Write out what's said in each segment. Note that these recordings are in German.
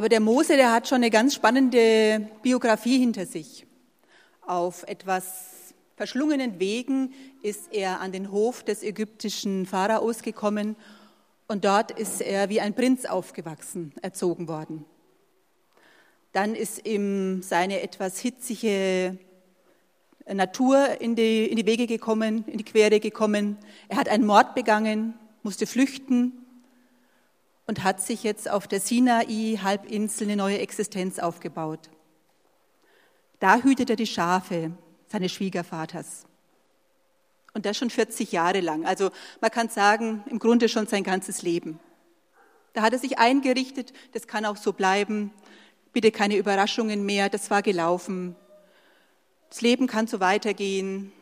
Aber der Mose, der hat schon eine ganz spannende Biografie hinter sich. Auf etwas verschlungenen Wegen ist er an den Hof des ägyptischen Pharaos gekommen und dort ist er wie ein Prinz aufgewachsen, erzogen worden. Dann ist ihm seine etwas hitzige Natur in die, in die Wege gekommen, in die Quere gekommen. Er hat einen Mord begangen, musste flüchten und hat sich jetzt auf der Sinai-Halbinsel eine neue Existenz aufgebaut. Da hütet er die Schafe seines Schwiegervaters. Und das schon 40 Jahre lang. Also man kann sagen, im Grunde schon sein ganzes Leben. Da hat er sich eingerichtet, das kann auch so bleiben. Bitte keine Überraschungen mehr, das war gelaufen. Das Leben kann so weitergehen.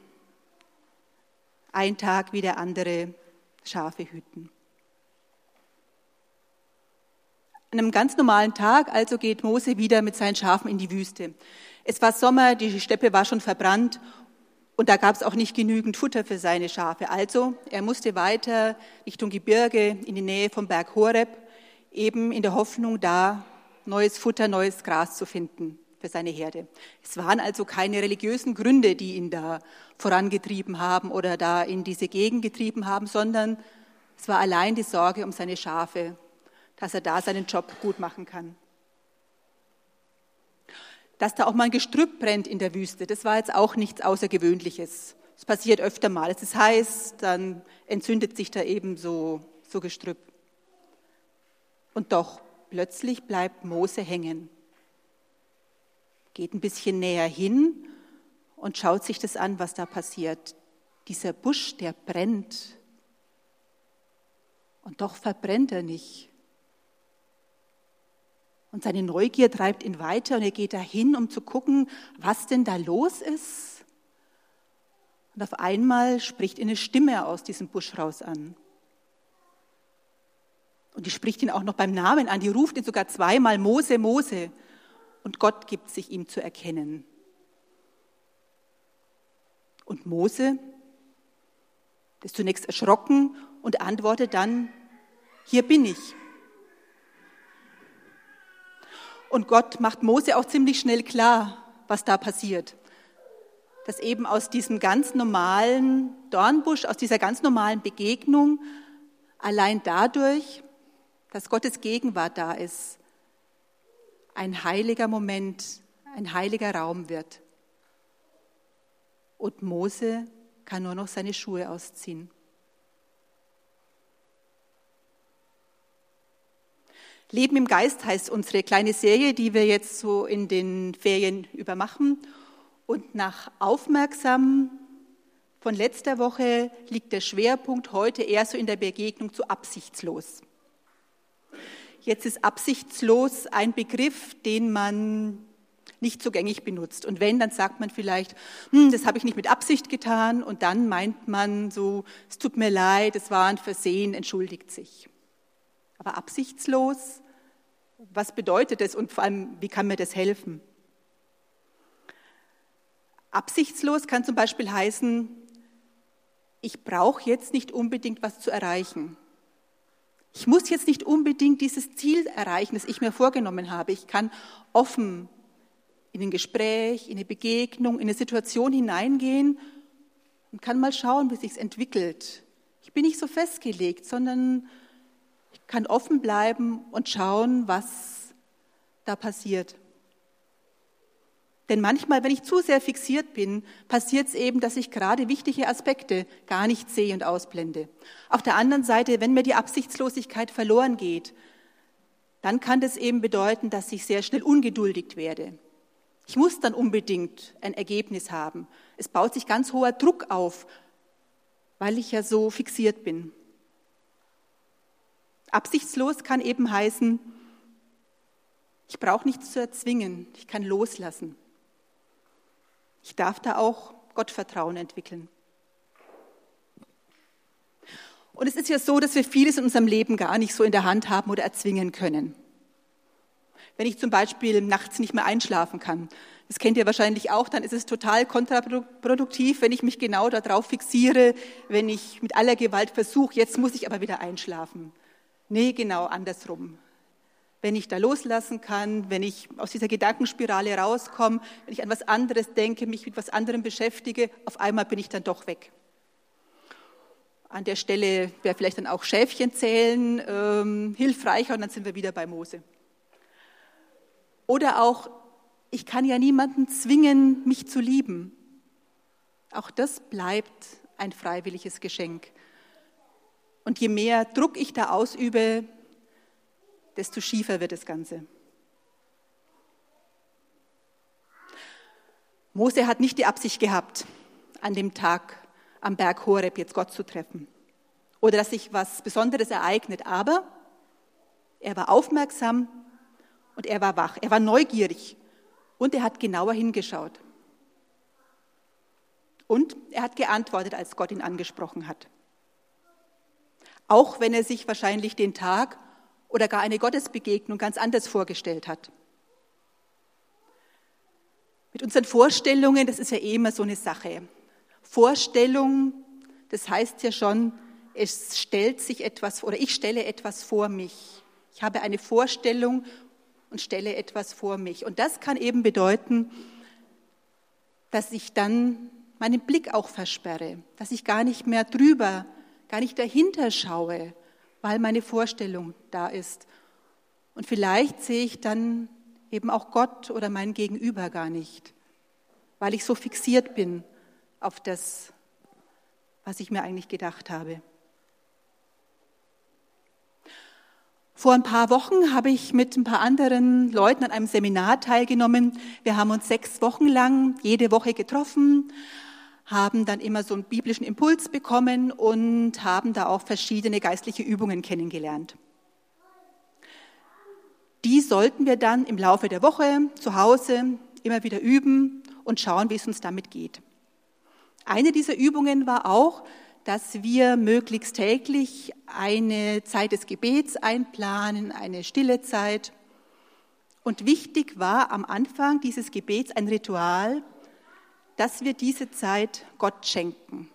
Ein Tag wie der andere Schafe hüten. An einem ganz normalen Tag also geht Mose wieder mit seinen Schafen in die Wüste. Es war Sommer, die Steppe war schon verbrannt und da gab es auch nicht genügend Futter für seine Schafe. Also er musste weiter Richtung Gebirge in die Nähe vom Berg Horeb, eben in der Hoffnung, da neues Futter, neues Gras zu finden für seine Herde. Es waren also keine religiösen Gründe, die ihn da vorangetrieben haben oder da in diese Gegend getrieben haben, sondern es war allein die Sorge um seine Schafe, dass er da seinen Job gut machen kann dass da auch mal ein Gestrüpp brennt in der Wüste. Das war jetzt auch nichts Außergewöhnliches. Es passiert öfter mal. Es ist heiß, dann entzündet sich da eben so, so Gestrüpp. Und doch, plötzlich bleibt Mose hängen. Geht ein bisschen näher hin und schaut sich das an, was da passiert. Dieser Busch, der brennt. Und doch verbrennt er nicht. Und seine Neugier treibt ihn weiter und er geht dahin, um zu gucken, was denn da los ist. Und auf einmal spricht ihn eine Stimme aus diesem Busch raus an. Und die spricht ihn auch noch beim Namen an. Die ruft ihn sogar zweimal Mose, Mose. Und Gott gibt sich ihm zu erkennen. Und Mose ist zunächst erschrocken und antwortet dann, hier bin ich. Und Gott macht Mose auch ziemlich schnell klar, was da passiert. Dass eben aus diesem ganz normalen Dornbusch, aus dieser ganz normalen Begegnung, allein dadurch, dass Gottes Gegenwart da ist, ein heiliger Moment, ein heiliger Raum wird. Und Mose kann nur noch seine Schuhe ausziehen. Leben im Geist heißt unsere kleine Serie, die wir jetzt so in den Ferien übermachen. Und nach aufmerksam von letzter Woche liegt der Schwerpunkt heute eher so in der Begegnung zu absichtslos. Jetzt ist absichtslos ein Begriff, den man nicht so gängig benutzt. Und wenn, dann sagt man vielleicht, hm, das habe ich nicht mit Absicht getan. Und dann meint man so, es tut mir leid, es war ein Versehen, entschuldigt sich. Aber absichtslos, was bedeutet das und vor allem, wie kann mir das helfen? Absichtslos kann zum Beispiel heißen, ich brauche jetzt nicht unbedingt was zu erreichen. Ich muss jetzt nicht unbedingt dieses Ziel erreichen, das ich mir vorgenommen habe. Ich kann offen in ein Gespräch, in eine Begegnung, in eine Situation hineingehen und kann mal schauen, wie sich entwickelt. Ich bin nicht so festgelegt, sondern kann offen bleiben und schauen, was da passiert. Denn manchmal, wenn ich zu sehr fixiert bin, passiert es eben, dass ich gerade wichtige Aspekte gar nicht sehe und ausblende. Auf der anderen Seite, wenn mir die Absichtslosigkeit verloren geht, dann kann das eben bedeuten, dass ich sehr schnell ungeduldig werde. Ich muss dann unbedingt ein Ergebnis haben. Es baut sich ganz hoher Druck auf, weil ich ja so fixiert bin. Absichtslos kann eben heißen, ich brauche nichts zu erzwingen, ich kann loslassen. Ich darf da auch Gottvertrauen entwickeln. Und es ist ja so, dass wir vieles in unserem Leben gar nicht so in der Hand haben oder erzwingen können. Wenn ich zum Beispiel nachts nicht mehr einschlafen kann, das kennt ihr wahrscheinlich auch, dann ist es total kontraproduktiv, wenn ich mich genau darauf fixiere, wenn ich mit aller Gewalt versuche, jetzt muss ich aber wieder einschlafen. Nee, genau andersrum. wenn ich da loslassen kann, wenn ich aus dieser Gedankenspirale rauskomme, wenn ich an was anderes denke, mich mit was anderem beschäftige, auf einmal bin ich dann doch weg. An der Stelle wäre vielleicht dann auch Schäfchen zählen ähm, hilfreicher und dann sind wir wieder bei Mose. Oder auch, ich kann ja niemanden zwingen, mich zu lieben. Auch das bleibt ein freiwilliges Geschenk. Und je mehr Druck ich da ausübe, desto schiefer wird das Ganze. Mose hat nicht die Absicht gehabt, an dem Tag am Berg Horeb jetzt Gott zu treffen oder dass sich was Besonderes ereignet, aber er war aufmerksam und er war wach, er war neugierig und er hat genauer hingeschaut. Und er hat geantwortet, als Gott ihn angesprochen hat. Auch wenn er sich wahrscheinlich den Tag oder gar eine Gottesbegegnung ganz anders vorgestellt hat. Mit unseren Vorstellungen, das ist ja eh immer so eine Sache. Vorstellung, das heißt ja schon, es stellt sich etwas oder ich stelle etwas vor mich. Ich habe eine Vorstellung und stelle etwas vor mich. Und das kann eben bedeuten, dass ich dann meinen Blick auch versperre, dass ich gar nicht mehr drüber, gar nicht dahinter schaue, weil meine Vorstellung da ist. Und vielleicht sehe ich dann eben auch Gott oder mein Gegenüber gar nicht, weil ich so fixiert bin auf das, was ich mir eigentlich gedacht habe. Vor ein paar Wochen habe ich mit ein paar anderen Leuten an einem Seminar teilgenommen. Wir haben uns sechs Wochen lang jede Woche getroffen, haben dann immer so einen biblischen Impuls bekommen und haben da auch verschiedene geistliche Übungen kennengelernt. Die sollten wir dann im Laufe der Woche zu Hause immer wieder üben und schauen, wie es uns damit geht. Eine dieser Übungen war auch, dass wir möglichst täglich eine Zeit des Gebets einplanen, eine stille Zeit. Und wichtig war am Anfang dieses Gebets ein Ritual, dass wir diese Zeit Gott schenken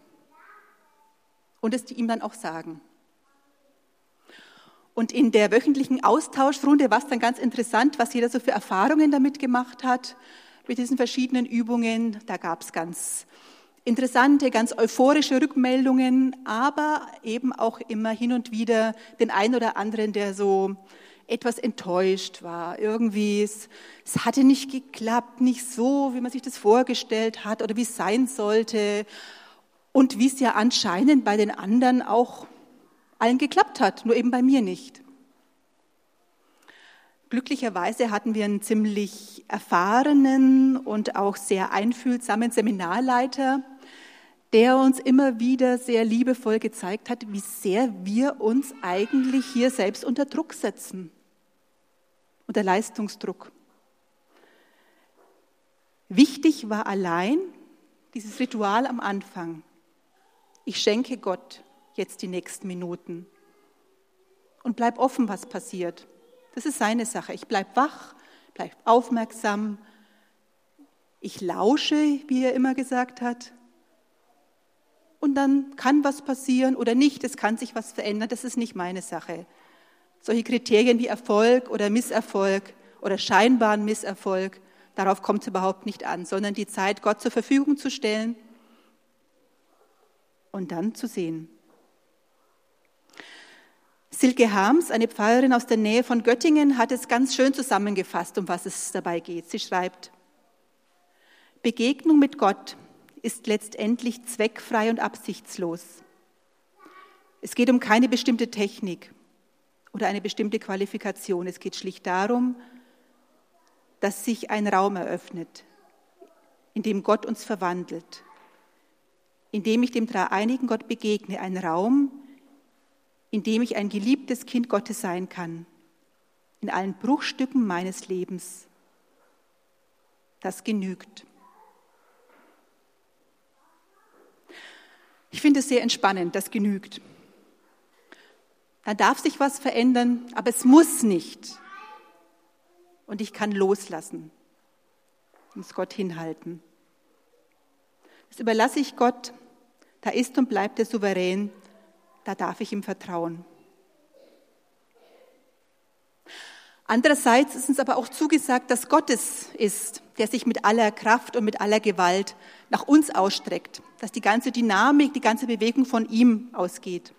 und es ihm dann auch sagen. Und in der wöchentlichen Austauschrunde war es dann ganz interessant, was jeder so für Erfahrungen damit gemacht hat, mit diesen verschiedenen Übungen. Da gab es ganz interessante, ganz euphorische Rückmeldungen, aber eben auch immer hin und wieder den einen oder anderen, der so etwas enttäuscht war. Irgendwie, es, es hatte nicht geklappt, nicht so, wie man sich das vorgestellt hat oder wie es sein sollte. Und wie es ja anscheinend bei den anderen auch allen geklappt hat, nur eben bei mir nicht. Glücklicherweise hatten wir einen ziemlich erfahrenen und auch sehr einfühlsamen Seminarleiter, der uns immer wieder sehr liebevoll gezeigt hat, wie sehr wir uns eigentlich hier selbst unter Druck setzen, unter Leistungsdruck. Wichtig war allein dieses Ritual am Anfang. Ich schenke Gott jetzt die nächsten Minuten und bleib offen, was passiert. Das ist seine Sache. Ich bleib wach, bleib aufmerksam. Ich lausche, wie er immer gesagt hat und dann kann was passieren oder nicht, es kann sich was verändern, das ist nicht meine Sache. Solche Kriterien wie Erfolg oder Misserfolg oder scheinbaren Misserfolg, darauf kommt es überhaupt nicht an, sondern die Zeit Gott zur Verfügung zu stellen und dann zu sehen. Silke Harms, eine Pfarrerin aus der Nähe von Göttingen, hat es ganz schön zusammengefasst, um was es dabei geht. Sie schreibt, Begegnung mit Gott ist letztendlich zweckfrei und absichtslos. Es geht um keine bestimmte Technik oder eine bestimmte Qualifikation. Es geht schlicht darum, dass sich ein Raum eröffnet, in dem Gott uns verwandelt, in dem ich dem dreieinigen Gott begegne, ein Raum, in dem ich ein geliebtes Kind Gottes sein kann, in allen Bruchstücken meines Lebens. Das genügt. Ich finde es sehr entspannend, das genügt. Da darf sich was verändern, aber es muss nicht. Und ich kann loslassen und es Gott hinhalten. Das überlasse ich Gott, da ist und bleibt er souverän, da darf ich ihm vertrauen. Andererseits ist uns aber auch zugesagt, dass Gott es ist, der sich mit aller Kraft und mit aller Gewalt nach uns ausstreckt, dass die ganze Dynamik, die ganze Bewegung von ihm ausgeht.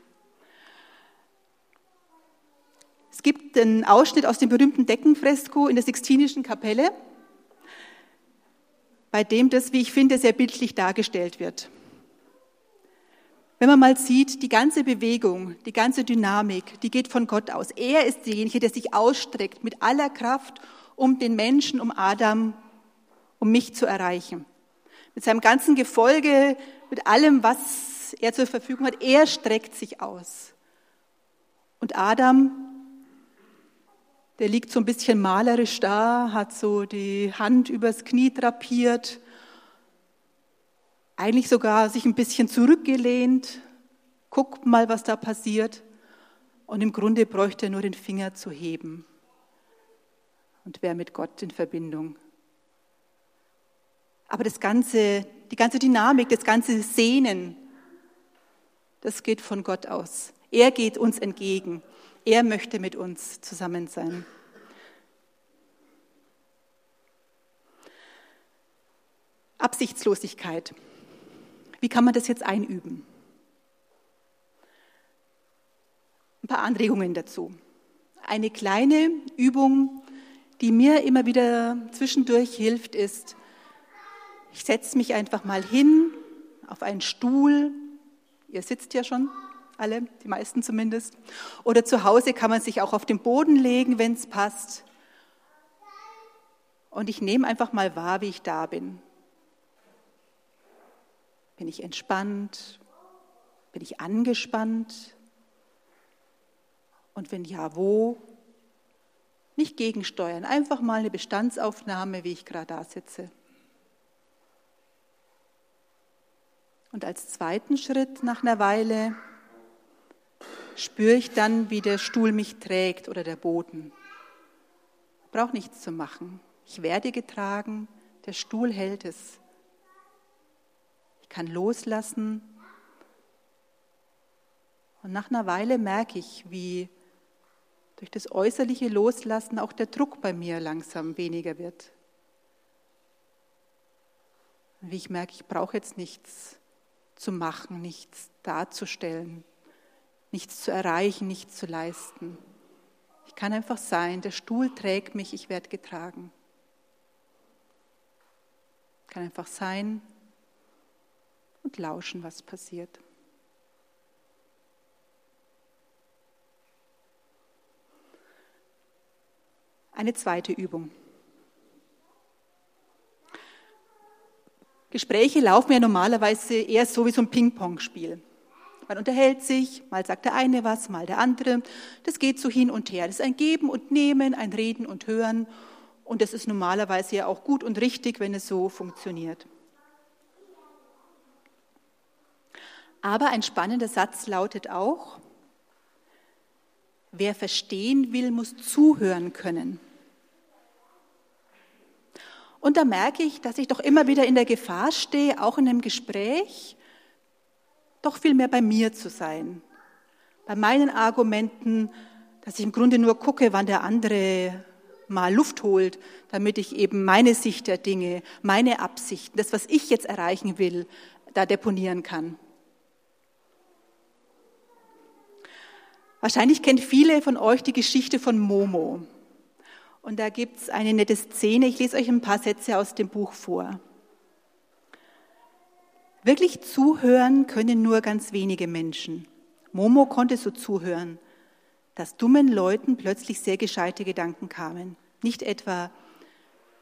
Es gibt einen Ausschnitt aus dem berühmten Deckenfresko in der Sixtinischen Kapelle, bei dem das, wie ich finde, sehr bildlich dargestellt wird. Wenn man mal sieht, die ganze Bewegung, die ganze Dynamik, die geht von Gott aus. Er ist derjenige, der sich ausstreckt mit aller Kraft, um den Menschen, um Adam, um mich zu erreichen. Mit seinem ganzen Gefolge, mit allem, was er zur Verfügung hat, er streckt sich aus. Und Adam, der liegt so ein bisschen malerisch da, hat so die Hand übers Knie drapiert, eigentlich sogar sich ein bisschen zurückgelehnt, guckt mal, was da passiert. Und im Grunde bräuchte er nur den Finger zu heben und wäre mit Gott in Verbindung. Aber das ganze, die ganze Dynamik, das ganze Sehnen, das geht von Gott aus. Er geht uns entgegen. Er möchte mit uns zusammen sein. Absichtslosigkeit. Wie kann man das jetzt einüben? Ein paar Anregungen dazu. Eine kleine Übung, die mir immer wieder zwischendurch hilft, ist, ich setze mich einfach mal hin auf einen Stuhl. Ihr sitzt ja schon alle, die meisten zumindest. Oder zu Hause kann man sich auch auf den Boden legen, wenn es passt. Und ich nehme einfach mal wahr, wie ich da bin. Bin ich entspannt? Bin ich angespannt? Und wenn ja, wo? Nicht gegensteuern, einfach mal eine Bestandsaufnahme, wie ich gerade da sitze. Und als zweiten Schritt nach einer Weile spüre ich dann, wie der Stuhl mich trägt oder der Boden. Brauche nichts zu machen. Ich werde getragen, der Stuhl hält es kann loslassen. Und nach einer Weile merke ich, wie durch das äußerliche Loslassen auch der Druck bei mir langsam weniger wird. Wie ich merke, ich brauche jetzt nichts zu machen, nichts darzustellen, nichts zu erreichen, nichts zu leisten. Ich kann einfach sein, der Stuhl trägt mich, ich werde getragen. Ich kann einfach sein, und lauschen, was passiert. Eine zweite Übung. Gespräche laufen ja normalerweise eher so wie so ein Ping-Pong-Spiel. Man unterhält sich, mal sagt der eine was, mal der andere. Das geht so hin und her. Das ist ein Geben und Nehmen, ein Reden und Hören. Und das ist normalerweise ja auch gut und richtig, wenn es so funktioniert. Aber ein spannender Satz lautet auch, wer verstehen will, muss zuhören können. Und da merke ich, dass ich doch immer wieder in der Gefahr stehe, auch in einem Gespräch, doch viel mehr bei mir zu sein. Bei meinen Argumenten, dass ich im Grunde nur gucke, wann der andere mal Luft holt, damit ich eben meine Sicht der Dinge, meine Absichten, das, was ich jetzt erreichen will, da deponieren kann. Wahrscheinlich kennt viele von euch die Geschichte von Momo. Und da gibt es eine nette Szene. Ich lese euch ein paar Sätze aus dem Buch vor. Wirklich zuhören können nur ganz wenige Menschen. Momo konnte so zuhören, dass dummen Leuten plötzlich sehr gescheite Gedanken kamen. Nicht etwa,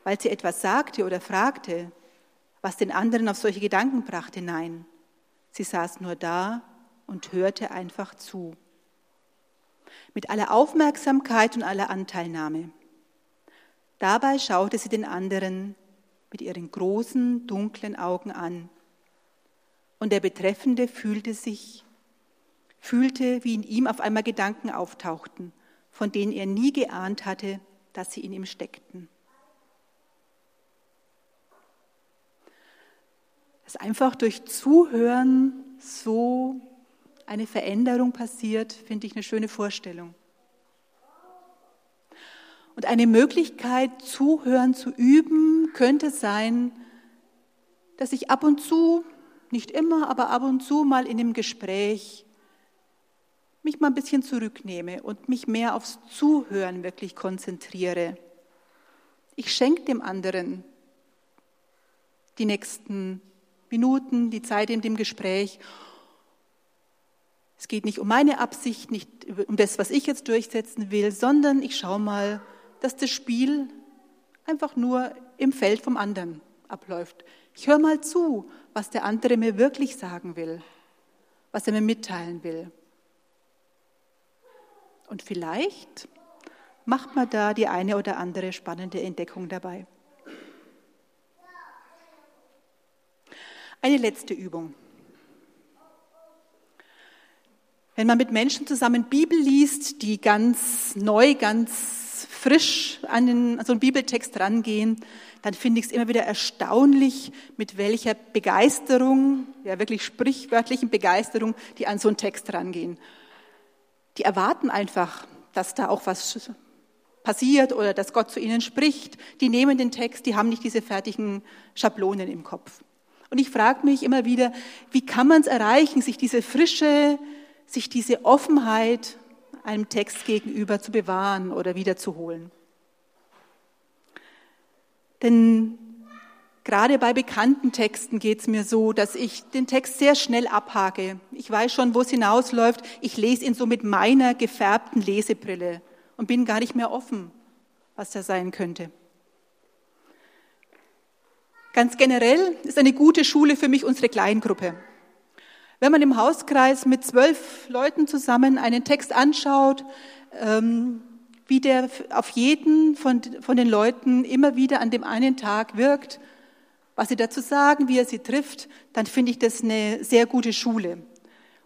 weil sie etwas sagte oder fragte, was den anderen auf solche Gedanken brachte. Nein, sie saß nur da und hörte einfach zu mit aller Aufmerksamkeit und aller Anteilnahme. Dabei schaute sie den anderen mit ihren großen, dunklen Augen an. Und der Betreffende fühlte sich, fühlte, wie in ihm auf einmal Gedanken auftauchten, von denen er nie geahnt hatte, dass sie in ihm steckten. Dass einfach durch Zuhören so eine Veränderung passiert, finde ich eine schöne Vorstellung. Und eine Möglichkeit, zuhören zu üben, könnte sein, dass ich ab und zu, nicht immer, aber ab und zu mal in dem Gespräch mich mal ein bisschen zurücknehme und mich mehr aufs Zuhören wirklich konzentriere. Ich schenke dem anderen die nächsten Minuten, die Zeit in dem Gespräch. Geht nicht um meine Absicht, nicht um das, was ich jetzt durchsetzen will, sondern ich schaue mal, dass das Spiel einfach nur im Feld vom anderen abläuft. Ich höre mal zu, was der andere mir wirklich sagen will, was er mir mitteilen will. Und vielleicht macht man da die eine oder andere spannende Entdeckung dabei. Eine letzte Übung. Wenn man mit Menschen zusammen Bibel liest, die ganz neu, ganz frisch an, den, an so einen Bibeltext rangehen, dann finde ich es immer wieder erstaunlich, mit welcher Begeisterung, ja wirklich sprichwörtlichen Begeisterung, die an so einen Text rangehen. Die erwarten einfach, dass da auch was passiert oder dass Gott zu ihnen spricht. Die nehmen den Text, die haben nicht diese fertigen Schablonen im Kopf. Und ich frage mich immer wieder, wie kann man es erreichen, sich diese Frische, sich diese Offenheit einem Text gegenüber zu bewahren oder wiederzuholen. Denn gerade bei bekannten Texten geht es mir so, dass ich den Text sehr schnell abhake. Ich weiß schon, wo es hinausläuft. Ich lese ihn so mit meiner gefärbten Lesebrille und bin gar nicht mehr offen, was da sein könnte. Ganz generell ist eine gute Schule für mich unsere Kleingruppe. Wenn man im Hauskreis mit zwölf Leuten zusammen einen Text anschaut, ähm, wie der auf jeden von, von den Leuten immer wieder an dem einen Tag wirkt, was sie dazu sagen, wie er sie trifft, dann finde ich das eine sehr gute Schule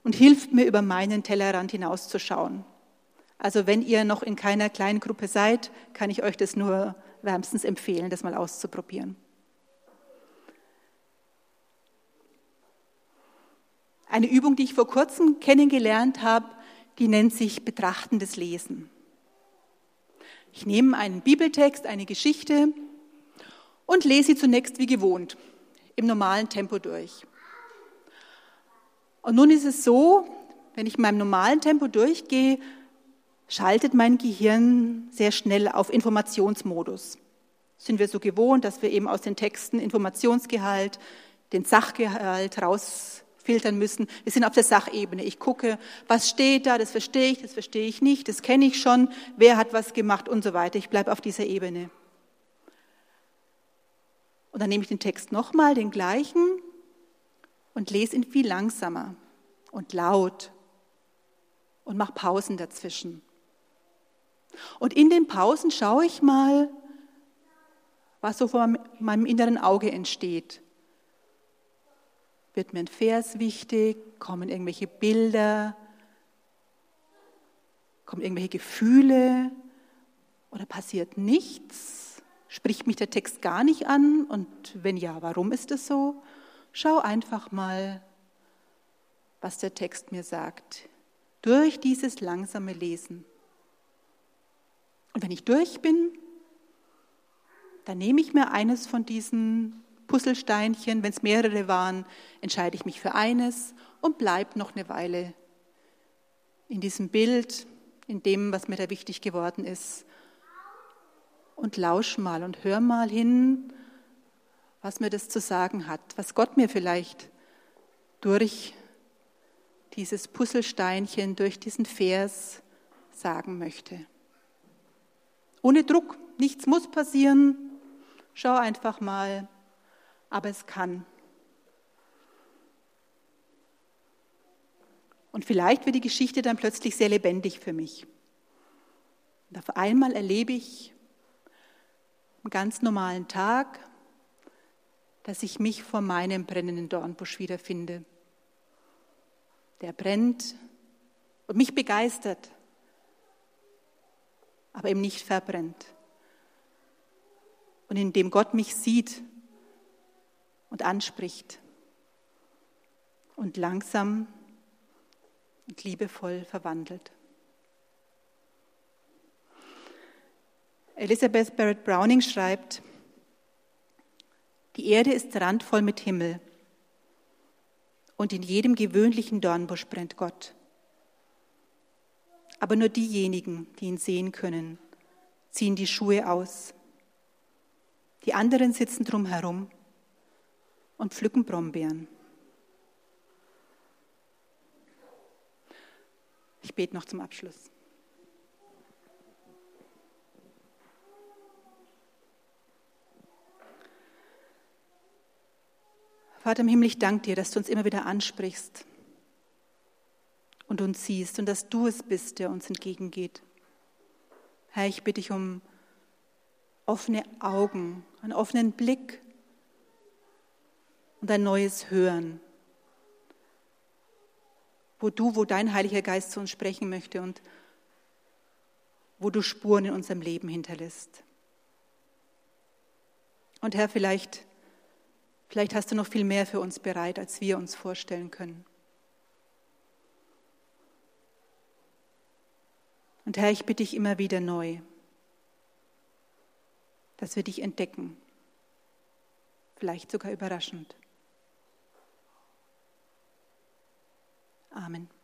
und hilft mir, über meinen Tellerrand hinauszuschauen. Also wenn ihr noch in keiner kleinen Gruppe seid, kann ich euch das nur wärmstens empfehlen, das mal auszuprobieren. Eine Übung, die ich vor kurzem kennengelernt habe, die nennt sich betrachtendes Lesen. Ich nehme einen Bibeltext, eine Geschichte und lese sie zunächst wie gewohnt, im normalen Tempo durch. Und nun ist es so, wenn ich in meinem normalen Tempo durchgehe, schaltet mein Gehirn sehr schnell auf Informationsmodus. Sind wir so gewohnt, dass wir eben aus den Texten Informationsgehalt, den Sachgehalt raus filtern müssen. Wir sind auf der Sachebene. Ich gucke, was steht da, das verstehe ich, das verstehe ich nicht, das kenne ich schon, wer hat was gemacht und so weiter. Ich bleibe auf dieser Ebene. Und dann nehme ich den Text nochmal, den gleichen, und lese ihn viel langsamer und laut und mache Pausen dazwischen. Und in den Pausen schaue ich mal, was so vor meinem inneren Auge entsteht. Wird mir ein Vers wichtig? Kommen irgendwelche Bilder? Kommen irgendwelche Gefühle? Oder passiert nichts? Spricht mich der Text gar nicht an? Und wenn ja, warum ist es so? Schau einfach mal, was der Text mir sagt. Durch dieses langsame Lesen. Und wenn ich durch bin, dann nehme ich mir eines von diesen Puzzlesteinchen. Wenn es mehrere waren, entscheide ich mich für eines und bleibe noch eine Weile in diesem Bild, in dem, was mir da wichtig geworden ist. Und lausch mal und hör mal hin, was mir das zu sagen hat, was Gott mir vielleicht durch dieses Puzzlesteinchen, durch diesen Vers sagen möchte. Ohne Druck, nichts muss passieren. Schau einfach mal, aber es kann. Und vielleicht wird die Geschichte dann plötzlich sehr lebendig für mich. Und auf einmal erlebe ich einen ganz normalen Tag, dass ich mich vor meinem brennenden Dornbusch wiederfinde. Der brennt und mich begeistert, aber eben nicht verbrennt. Und indem Gott mich sieht und anspricht und langsam und liebevoll verwandelt. Elizabeth Barrett Browning schreibt, die Erde ist randvoll mit Himmel und in jedem gewöhnlichen Dornbusch brennt Gott. Aber nur diejenigen, die ihn sehen können, ziehen die Schuhe aus. Die anderen sitzen drumherum und pflücken Brombeeren. Ich bete noch zum Abschluss. Vater im Himmel, ich danke dir, dass du uns immer wieder ansprichst und uns siehst und dass du es bist, der uns entgegengeht. Herr, ich bitte dich um offene Augen, einen offenen Blick und ein neues Hören, wo du, wo dein Heiliger Geist zu uns sprechen möchte und wo du Spuren in unserem Leben hinterlässt. Und Herr, vielleicht Vielleicht hast du noch viel mehr für uns bereit, als wir uns vorstellen können. Und Herr, ich bitte dich immer wieder neu, dass wir dich entdecken, vielleicht sogar überraschend. Amen.